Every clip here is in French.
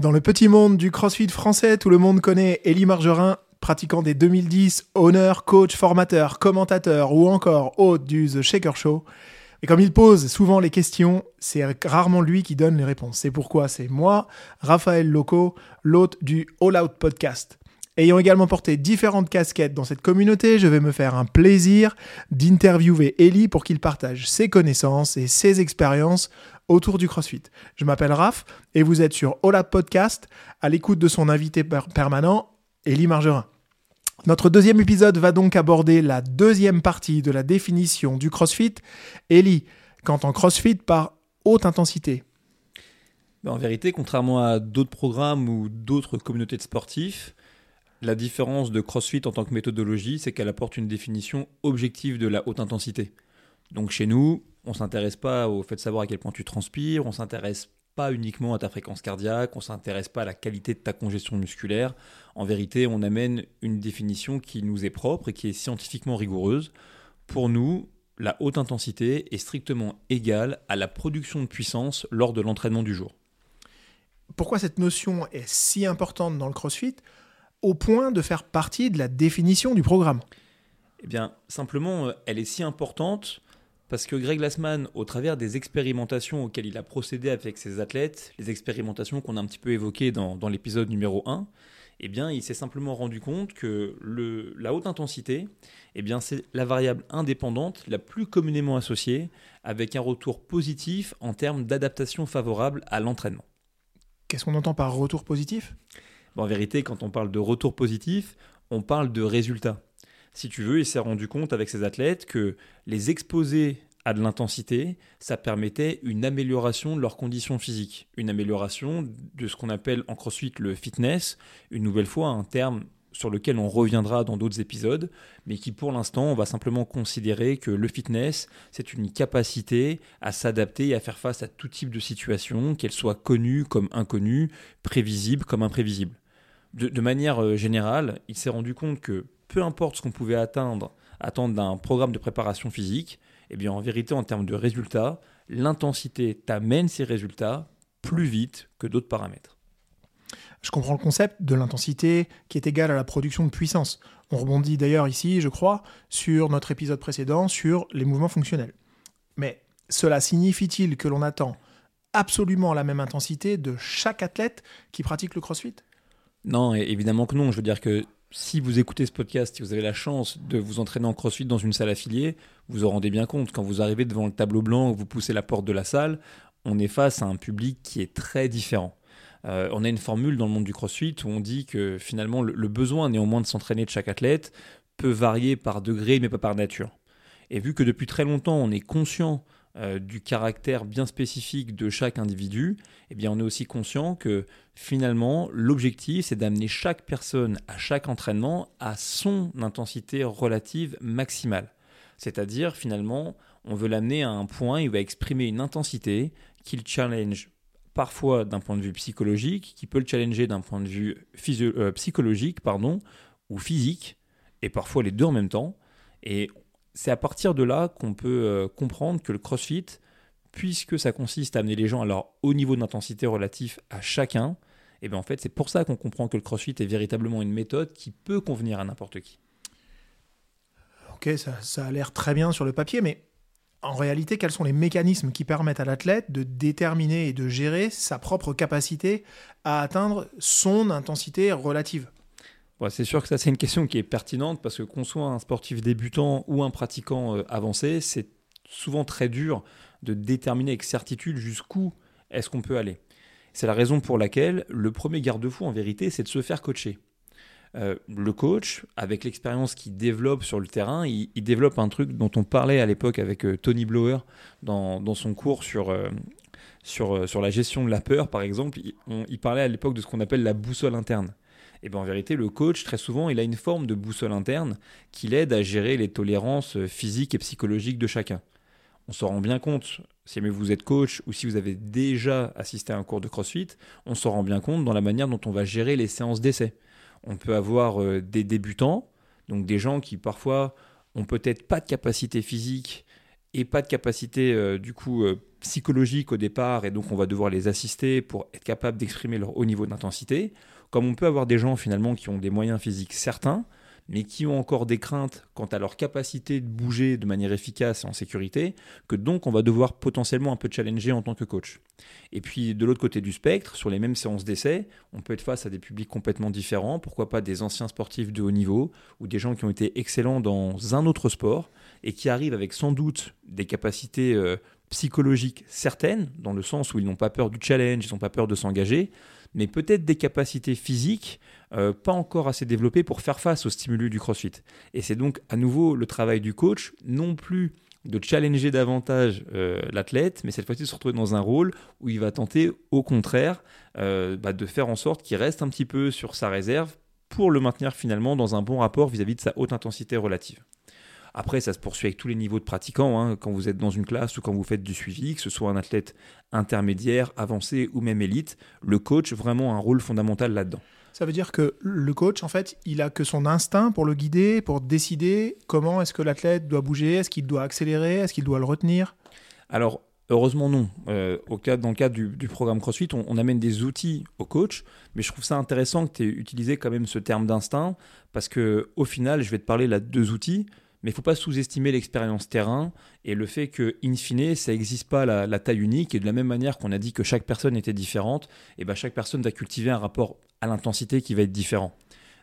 Dans le petit monde du crossfit français, tout le monde connaît Élie Margerin, pratiquant des 2010, honneur, coach, formateur, commentateur ou encore hôte du The Shaker Show. Et comme il pose souvent les questions, c'est rarement lui qui donne les réponses. C'est pourquoi c'est moi, Raphaël Loco, l'hôte du All Out Podcast. Ayant également porté différentes casquettes dans cette communauté, je vais me faire un plaisir d'interviewer Ellie pour qu'il partage ses connaissances et ses expériences autour du CrossFit. Je m'appelle Raph et vous êtes sur Out Podcast à l'écoute de son invité permanent, Ellie Margerin. Notre deuxième épisode va donc aborder la deuxième partie de la définition du CrossFit. Ellie, en CrossFit par haute intensité? Ben, En vérité, contrairement à d'autres programmes ou d'autres communautés de sportifs, la différence de CrossFit en tant que méthodologie, c'est qu'elle apporte une définition objective de la haute intensité. Donc chez nous, on ne s'intéresse pas au fait de savoir à quel point tu transpires, on ne s'intéresse pas uniquement à ta fréquence cardiaque, on ne s'intéresse pas à la qualité de ta congestion musculaire. En vérité, on amène une définition qui nous est propre et qui est scientifiquement rigoureuse. Pour nous, la haute intensité est strictement égale à la production de puissance lors de l'entraînement du jour. Pourquoi cette notion est si importante dans le CrossFit? Au point de faire partie de la définition du programme? Eh bien, simplement, euh, elle est si importante parce que Greg Glassman, au travers des expérimentations auxquelles il a procédé avec ses athlètes, les expérimentations qu'on a un petit peu évoquées dans, l'épisode numéro 1, eh bien, il s'est simplement rendu compte que le, la haute intensité, eh bien, c'est la variable indépendante la plus communément associée avec un retour positif en termes d'adaptation favorable à l'entraînement. Qu'est-ce qu'on entend par retour positif? En vérité, quand on parle de retour positif, on parle de résultats. Si tu veux, il s'est rendu compte avec ses athlètes que les exposer à de l'intensité, ça permettait une amélioration de leurs conditions physiques, une amélioration de ce qu'on appelle en crossfit le fitness, une nouvelle fois un terme sur lequel on reviendra dans d'autres épisodes, mais qui pour l'instant, on va simplement considérer que le fitness, c'est une capacité à s'adapter et à faire face à tout type de situation, qu'elle soit connue comme inconnue, prévisible comme imprévisible. De, manière euh, générale, il s'est rendu compte que peu importe ce qu'on pouvait atteindre, attendre d'un programme de préparation physique, eh bien en vérité, en termes de résultats, l'intensité t'amène ces résultats plus vite que d'autres paramètres. Je comprends le concept de l'intensité qui est égale à la production de puissance. On rebondit d'ailleurs ici, je crois, sur notre épisode précédent sur les mouvements fonctionnels. Mais cela signifie-t-il que l'on attend absolument la même intensité de chaque athlète qui pratique le CrossFit? Non, évidemment que non. Je veux dire que si vous écoutez ce podcast, si vous avez la chance de vous entraîner en crossfit dans une salle affiliée, vous vous en rendez bien compte. Quand vous arrivez devant le tableau blanc, vous poussez la porte de la salle, on est face à un public qui est très différent. Euh, on a une formule dans le monde du crossfit où on dit que finalement le besoin néanmoins de s'entraîner de chaque athlète peut varier par degré mais pas par nature. Et vu que depuis très longtemps on est conscient euh, du caractère bien spécifique de chaque individu, eh bien on est aussi conscient que finalement l'objectif c'est d'amener chaque personne à chaque entraînement à son intensité relative maximale. C'est-à-dire finalement on veut l'amener à un point où il va exprimer une intensité qu'il challenge parfois d'un point de vue psychologique, qui peut le challenger d'un point de vue euh, psychologique pardon, ou physique, et parfois les deux en même temps. Et c'est à partir de là qu'on peut euh, comprendre que le CrossFit, puisque ça consiste à amener les gens à leur haut niveau d'intensité relatif à chacun, et eh bien en fait c'est pour ça qu'on comprend que le CrossFit est véritablement une méthode qui peut convenir à n'importe qui. Ok, ça, a l'air très bien sur le papier, mais en réalité, quels sont les mécanismes qui permettent à l'athlète de déterminer et de gérer sa propre capacité à atteindre son intensité relative? C'est sûr que ça, c'est une question qui est pertinente parce que qu'on soit un sportif débutant ou un pratiquant euh, avancé, c'est souvent très dur de déterminer avec certitude jusqu'où est-ce qu'on peut aller. C'est la raison pour laquelle le premier garde-fou, en vérité, c'est de se faire coacher. Euh, le coach, avec l'expérience qu'il développe sur le terrain, il, développe un truc dont on parlait à l'époque avec euh, Tony Blower dans, son cours sur, sur, sur la gestion de la peur, par exemple. il parlait à l'époque de ce qu'on appelle la boussole interne. Et bien en vérité, le coach, très souvent, il a une forme de boussole interne qui l'aide à gérer les tolérances euh, physiques et psychologiques de chacun. On s'en rend bien compte, si vous êtes coach ou si vous avez déjà assisté à un cours de CrossFit, on s'en rend bien compte dans la manière dont on va gérer les séances d'essai. On peut avoir euh, des débutants, donc des gens qui parfois ont peut-être pas de capacité physique et pas de capacité euh, du coup psychologique au départ, et donc on va devoir les assister pour être capable d'exprimer leur haut niveau d'intensité, comme on peut avoir des gens finalement qui ont des moyens physiques certains, mais qui ont encore des craintes quant à leur capacité de bouger de manière efficace et en sécurité, que donc on va devoir potentiellement un peu challenger en tant que coach. Et puis de l'autre côté du spectre, sur les mêmes séances d'essai, on peut être face à des publics complètement différents, pourquoi pas des anciens sportifs de haut niveau, ou des gens qui ont été excellents dans un autre sport, et qui arrivent avec sans doute des capacités euh, psychologiques certaines, dans le sens où ils n'ont pas peur du challenge, ils n'ont pas peur de s'engager, mais peut-être des capacités physiques euh, pas encore assez développées pour faire face aux stimulus du CrossFit. Et c'est donc à nouveau le travail du coach, non plus de challenger davantage euh, l'athlète, mais cette fois-ci de se retrouver dans un rôle où il va tenter au contraire euh, bah, de faire en sorte qu'il reste un petit peu sur sa réserve pour le maintenir finalement dans un bon rapport vis-à-vis de sa haute intensité relative. Après, ça se poursuit avec tous les niveaux de pratiquants. Hein. quand vous êtes dans une classe ou quand vous faites du suivi, que ce soit un athlète intermédiaire, avancé ou même élite, le coach vraiment un rôle fondamental là-dedans. Ça veut dire que le coach, en fait, il a que son instinct pour le guider, pour décider comment est-ce que l'athlète doit bouger, est-ce qu'il doit accélérer, est-ce qu'il doit le retenir? Alors, Heureusement non. Euh, au cas, dans le cadre du, programme CrossFit, on, on, amène des outils au coach, mais je trouve ça intéressant que tu aies utilisé quand même ce terme d'instinct, parce que au final, je vais te parler là de deux outils. Mais il ne faut pas sous-estimer l'expérience terrain et le fait que, in fine, ça n'existe pas la, taille unique. Et de la même manière qu'on a dit que chaque personne était différente, et ben chaque personne va cultiver un rapport à l'intensité qui va être différent.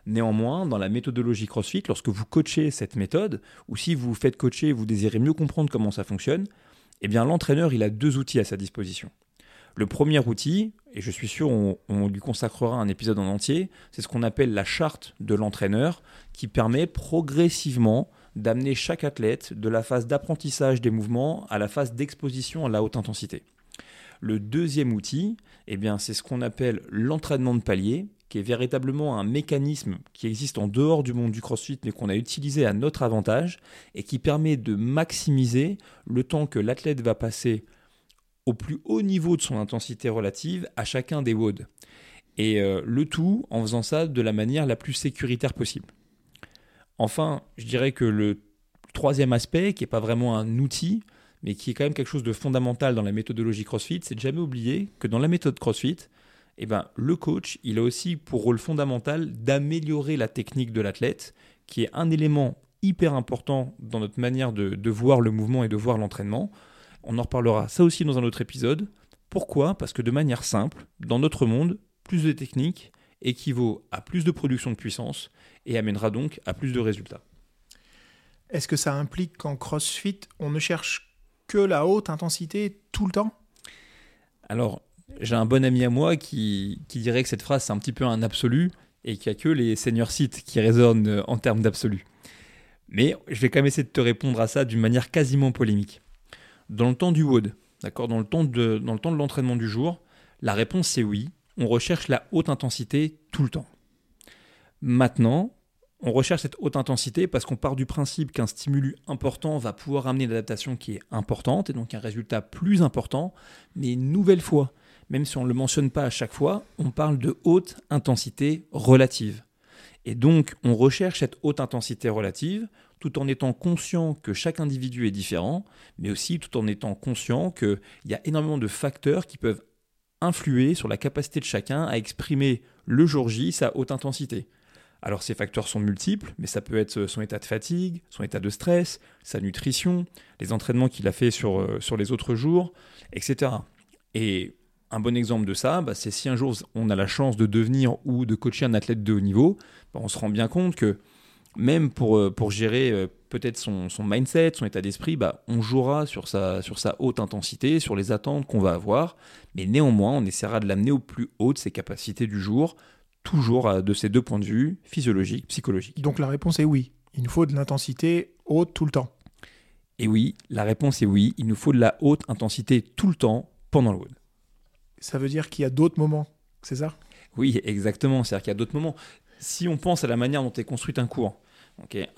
Néanmoins, dans la méthodologie CrossFit, lorsque vous coachez cette méthode, ou si vous faites coacher, vous désirez mieux comprendre comment ça fonctionne, eh bien l'entraîneur, il a deux outils à sa disposition. Le premier outil, et je suis sûr on, on lui consacrera un épisode en entier, c'est ce qu'on appelle la charte de l'entraîneur, qui permet progressivement d'amener chaque athlète de la phase d'apprentissage des mouvements à la phase d'exposition à la haute intensité. Le deuxième outil, eh bien, c'est ce qu'on appelle l'entraînement de palier, qui est véritablement un mécanisme qui existe en dehors du monde du CrossFit, mais qu'on a utilisé à notre avantage, et qui permet de maximiser le temps que l'athlète va passer au plus haut niveau de son intensité relative à chacun des WOD. Et euh, le tout en faisant ça de la manière la plus sécuritaire possible. Enfin, je dirais que le troisième aspect, qui n'est pas vraiment un outil, mais qui est quand même quelque chose de fondamental dans la méthodologie CrossFit, c'est de jamais oublier que dans la méthode CrossFit, eh ben, le coach, il a aussi pour rôle fondamental d'améliorer la technique de l'athlète, qui est un élément hyper important dans notre manière de, de voir le mouvement et de voir l'entraînement. On en reparlera ça aussi dans un autre épisode. Pourquoi? Parce que de manière simple, dans notre monde, plus de techniques équivaut à plus de production de puissance et amènera donc à plus de résultats. Est-ce que ça implique qu'en CrossFit, on ne cherche que la haute intensité tout le temps? Alors, j'ai un bon ami à moi qui, dirait que cette phrase, c'est un petit peu un absolu et qu'il n'y a que les seniors sites qui résonnent en termes d'absolu. Mais je vais quand même essayer de te répondre à ça d'une manière quasiment polémique. Dans le temps du WOD, d'accord, dans le temps de, dans le temps de l'entraînement du jour, la réponse c'est oui, on recherche la haute intensité tout le temps. Maintenant, on recherche cette haute intensité parce qu'on part du principe qu'un stimulus important va pouvoir amener une adaptation qui est importante et donc un résultat plus important. Mais une nouvelle fois, même si on ne le mentionne pas à chaque fois, on parle de haute intensité relative. Et donc, on recherche cette haute intensité relative tout en étant conscient que chaque individu est différent, mais aussi tout en étant conscient qu'il y a énormément de facteurs qui peuvent influer sur la capacité de chacun à exprimer le jour J sa haute intensité. Alors ces facteurs sont multiples, mais ça peut être son état de fatigue, son état de stress, sa nutrition, les entraînements qu'il a fait sur, euh, sur les autres jours, etc. Et un bon exemple de ça, bah, c'est si un jour on a la chance de devenir ou de coacher un athlète de haut niveau, bah, on se rend bien compte que même pour, euh, pour gérer euh, peut-être son, mindset, son état d'esprit, bah, on jouera sur sa, sur sa haute intensité, sur les attentes qu'on va avoir, mais néanmoins, on essaiera de l'amener au plus haut de ses capacités du jour, toujours de ces deux points de vue, physiologique, psychologique. Donc la réponse est oui, il nous faut de l'intensité haute tout le temps. Et oui, la réponse est oui, il nous faut de la haute intensité tout le temps pendant le WOD. Ça veut dire qu'il y a d'autres moments, c'est ça? Oui, exactement, c'est-à-dire qu'il y a d'autres moments. Si on pense à la manière dont est construit un cours,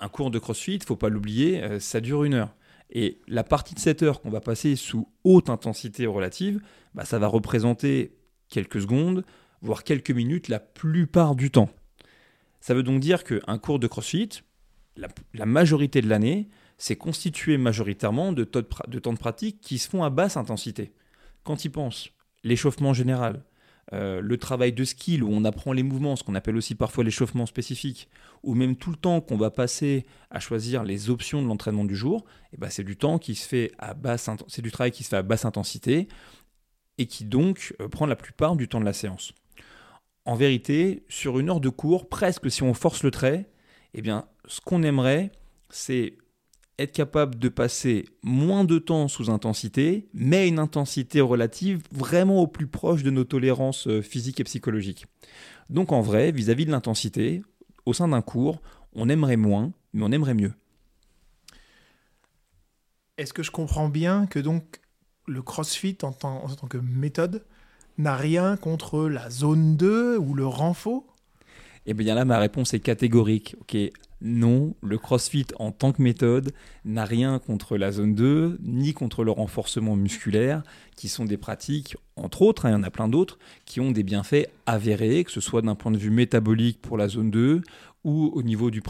un cours de CrossFit, il faut pas l'oublier, euh, ça dure une heure. Et la partie de cette heure qu'on va passer sous haute intensité relative, bah, ça va représenter quelques secondes, voire quelques minutes la plupart du temps. Ça veut donc dire qu'un cours de CrossFit, la, majorité de l'année, c'est constitué majoritairement de, temps de pratique qui se font à basse intensité. Quand ils pensent, l'échauffement général, euh, le travail de skill où on apprend les mouvements, ce qu'on appelle aussi parfois l'échauffement spécifique, ou même tout le temps qu'on va passer à choisir les options de l'entraînement du jour, et eh ben c'est du temps qui se fait à basse travail qui se fait à basse intensité et qui donc euh, prend la plupart du temps de la séance. En vérité, sur une heure de cours, presque si on force le trait, eh bien ce qu'on aimerait, c'est être capable de passer moins de temps sous intensité, mais une intensité relative vraiment au plus proche de nos tolérances euh, physiques et psychologiques. Donc en vrai, vis-à-vis de l'intensité, au sein d'un cours, on aimerait moins, mais on aimerait mieux. Est-ce que je comprends bien que donc le CrossFit en tant, en tant que méthode n'a rien contre la zone 2 ou le renfort Eh bien là, ma réponse est catégorique. Ok, non, le CrossFit en tant que méthode n'a rien contre la zone 2, ni contre le renforcement musculaire, qui sont des pratiques, entre autres, hein, il y en a plein d'autres, qui ont des bienfaits avérés, que ce soit d'un point de vue métabolique pour la zone 2, ou au niveau de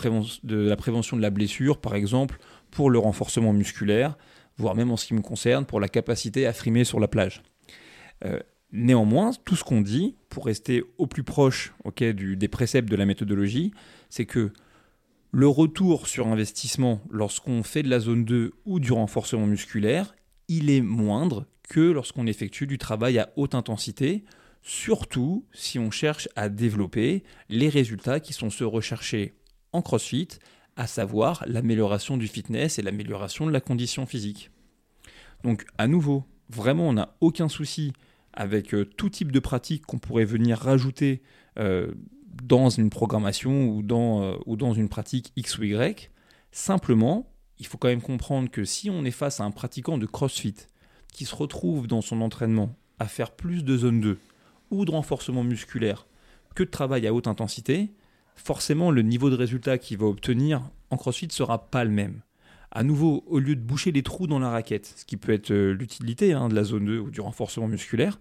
la prévention de la blessure, par exemple, pour le renforcement musculaire, voire même en ce qui me concerne, pour la capacité à frimer sur la plage. Euh, néanmoins, tout ce qu'on dit, pour rester au plus proche des préceptes de la méthodologie, c'est que le retour sur investissement lorsqu'on fait de la zone 2 ou du renforcement musculaire, il est moindre que lorsqu'on effectue du travail à haute intensité, surtout si on cherche à développer les résultats qui sont ceux recherchés en CrossFit, à savoir l'amélioration du fitness et l'amélioration de la condition physique. Donc à nouveau, vraiment on n'a aucun souci avec euh, tout type de pratique qu'on pourrait venir rajouter euh, dans une programmation ou dans, euh, ou dans une pratique X ou Y. Simplement, il faut quand même comprendre que si on est face à un pratiquant de CrossFit qui se retrouve dans son entraînement à faire plus de zone 2 ou de renforcement musculaire que de travail à haute intensité, forcément le niveau de résultat qu'il va obtenir en CrossFit sera pas le même. À nouveau, au lieu de boucher les trous dans la raquette, ce qui peut être euh, l'utilité hein, de la zone 2 ou du renforcement musculaire,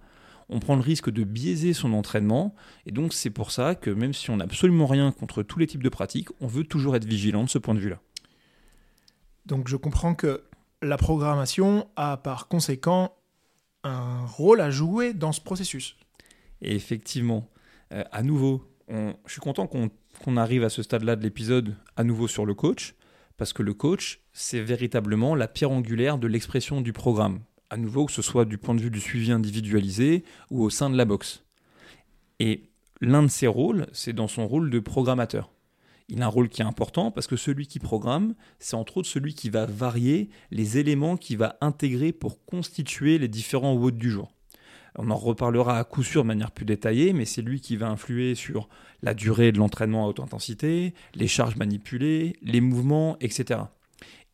on prend le risque de biaiser son entraînement. Et donc c'est pour ça que même si on n'a absolument rien contre tous les types de pratiques, on veut toujours être vigilant de ce point de vue-là. Donc je comprends que la programmation a par conséquent un rôle à jouer dans ce processus. Et effectivement, euh, à nouveau, je suis content qu'on arrive à ce stade-là de l'épisode à nouveau sur le coach, parce que le coach, c'est véritablement la pierre angulaire de l'expression du programme à nouveau, que ce soit du point de vue du suivi individualisé ou au sein de la boxe. Et l'un de ses rôles, c'est dans son rôle de programmateur. Il a un rôle qui est important parce que celui qui programme, c'est entre autres celui qui va varier les éléments qu'il va intégrer pour constituer les différents WOD du jour. On en reparlera à coup sûr de manière plus détaillée, mais c'est lui qui va influer sur la durée de l'entraînement à haute intensité, les charges manipulées, les mouvements, etc.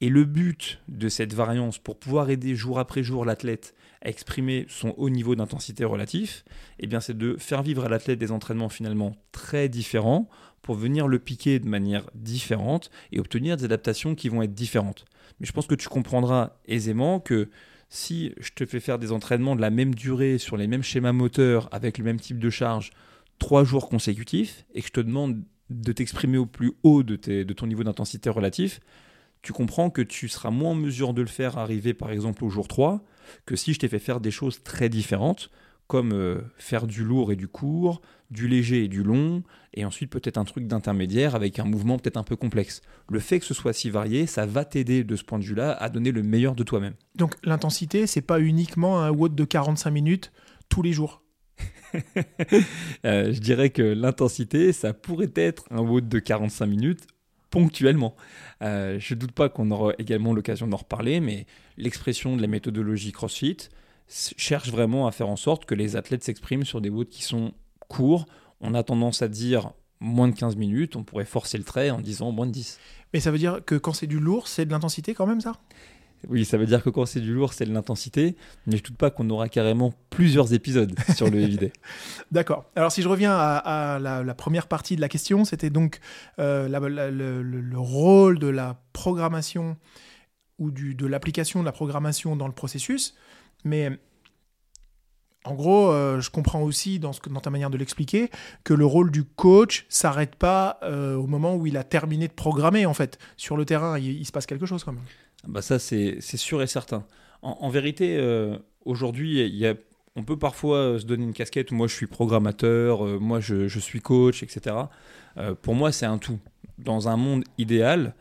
Et le but de cette variance, pour pouvoir aider jour après jour l'athlète à exprimer son haut niveau d'intensité relatif, eh bien c'est de faire vivre à l'athlète des entraînements finalement très différents pour venir le piquer de manière différente et obtenir des adaptations qui vont être différentes. Mais je pense que tu comprendras aisément que si je te fais faire des entraînements de la même durée sur les mêmes schémas moteurs avec le même type de charge trois jours consécutifs et que je te demande de t'exprimer au plus haut de, de ton niveau d'intensité relatif, tu comprends que tu seras moins en mesure de le faire arriver par exemple au jour 3 que si je t'ai fait faire des choses très différentes, comme euh, faire du lourd et du court, du léger et du long, et ensuite peut-être un truc d'intermédiaire avec un mouvement peut-être un peu complexe. Le fait que ce soit si varié, ça va t'aider de ce point de vue-là à donner le meilleur de toi-même. Donc l'intensité, c'est pas uniquement un WOD de 45 minutes tous les jours. Euh, je dirais que l'intensité, ça pourrait être un WOD de 45 minutes ponctuellement. Euh, je ne doute pas qu'on aura également l'occasion d'en reparler, mais l'expression de la méthodologie CrossFit cherche vraiment à faire en sorte que les athlètes s'expriment sur des WOD qui sont courts. On a tendance à dire moins de 15 minutes, on pourrait forcer le trait en disant moins de 10. Mais ça veut dire que quand c'est du lourd, c'est de l'intensité quand même ça? Oui, ça veut dire que quand c'est du lourd, c'est de l'intensité, mais je ne doute pas qu'on aura carrément plusieurs épisodes sur le EVD. D'accord. Alors si je reviens à, la, première partie de la question, c'était donc euh, le, rôle de la programmation ou du, de l'application de la programmation dans le processus, mais En gros, euh, je comprends aussi dans, ta manière de l'expliquer que le rôle du coach s'arrête pas euh, au moment où il a terminé de programmer en fait. Sur le terrain, il, se passe quelque chose quand même. Bah ça, c'est sûr et certain. En, vérité, euh, aujourd'hui, on peut parfois se donner une casquette moi je suis programmateur, moi je, suis coach, etc. Pour moi, c'est un tout. Dans un monde idéal,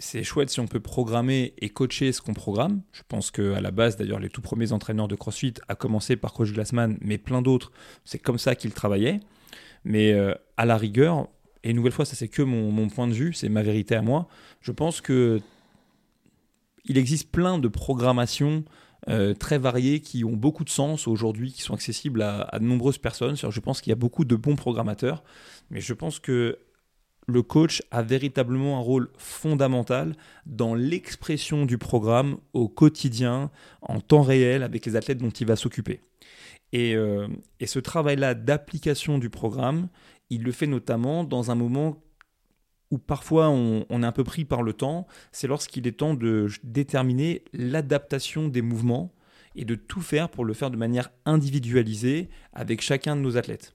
c'est chouette si on peut programmer et coacher ce qu'on programme. Je pense qu'à la base, d'ailleurs, les tout premiers entraîneurs de CrossFit, à commencer par Coach Glassman, mais plein d'autres, c'est comme ça qu'ils travaillaient. Mais euh, à la rigueur, et une nouvelle fois, ça c'est que mon, point de vue, c'est ma vérité à moi, je pense que il existe plein de programmations euh, très variées qui ont beaucoup de sens aujourd'hui, qui sont accessibles à, à de nombreuses personnes. Je pense qu'il y a beaucoup de bons programmateurs, mais je pense que le coach a véritablement un rôle fondamental dans l'expression du programme au quotidien, en temps réel, avec les athlètes dont il va s'occuper. Et, euh, et ce travail-là d'application du programme, il le fait notamment dans un moment où parfois on, on est un peu pris par le temps, c'est lorsqu'il est temps de déterminer l'adaptation des mouvements et de tout faire pour le faire de manière individualisée avec chacun de nos athlètes.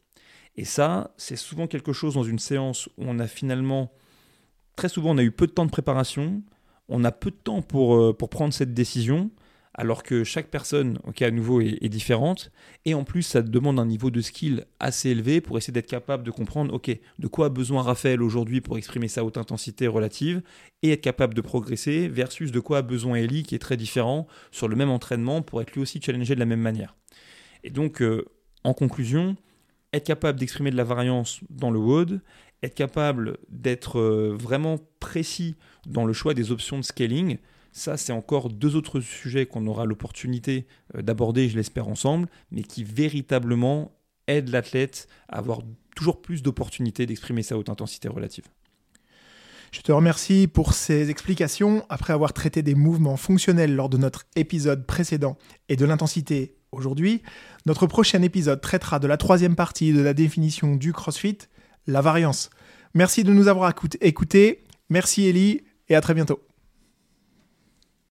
Et ça, c'est souvent quelque chose dans une séance où on a finalement, très souvent, on a eu peu de temps de préparation, on a peu de temps pour, euh, pour prendre cette décision, alors que chaque personne, ok, à nouveau, est, différente. Et en plus, ça demande un niveau de skill assez élevé pour essayer d'être capable de comprendre, ok, de quoi a besoin Raphaël aujourd'hui pour exprimer sa haute intensité relative, et être capable de progresser, versus de quoi a besoin Ellie, qui est très différent sur le même entraînement pour être lui aussi challengé de la même manière. Et donc, euh, en conclusion, être capable d'exprimer de la variance dans le WOD, être capable d'être euh, vraiment précis dans le choix des options de scaling, ça c'est encore deux autres sujets qu'on aura l'opportunité euh, d'aborder, je l'espère, ensemble, mais qui véritablement aident l'athlète à avoir toujours plus d'opportunités d'exprimer sa haute intensité relative. Je te remercie pour ces explications. Après avoir traité des mouvements fonctionnels lors de notre épisode précédent et de l'intensité aujourd'hui, notre prochain épisode traitera de la troisième partie de la définition du CrossFit, la variance. Merci de nous avoir écout- écoutés. Merci Ellie et à très bientôt.